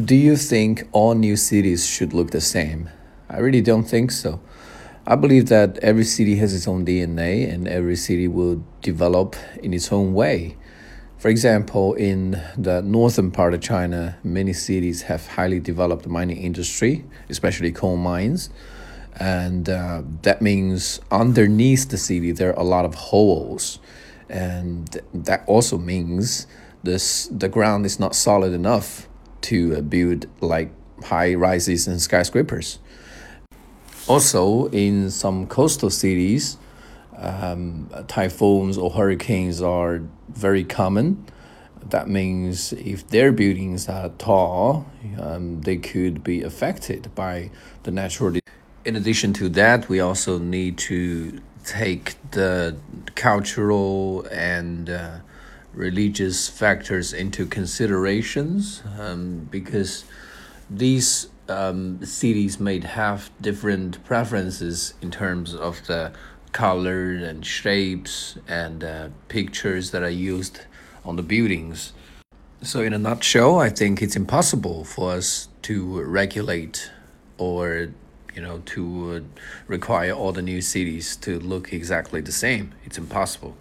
Do you think all new cities should look the same? I really don't think so. I believe that every city has its own DNA and every city will develop in its own way. For example, in the northern part of China, many cities have highly developed mining industry, especially coal mines. And uh, that means underneath the city, there are a lot of holes. And that also means this, the ground is not solid enough to uh, build like high rises and skyscrapers. Also, in some coastal cities, um, typhoons or hurricanes are very common. That means if their buildings are tall, um, they could be affected by the natural. In addition to that, we also need to take the cultural and uh, religious factors into considerations um, because these um, cities may have different preferences in terms of the color and shapes and uh, pictures that are used on the buildings. So, in a nutshell, I think it's impossible for us to regulate or you know to require all the new cities to look exactly the same. It's impossible.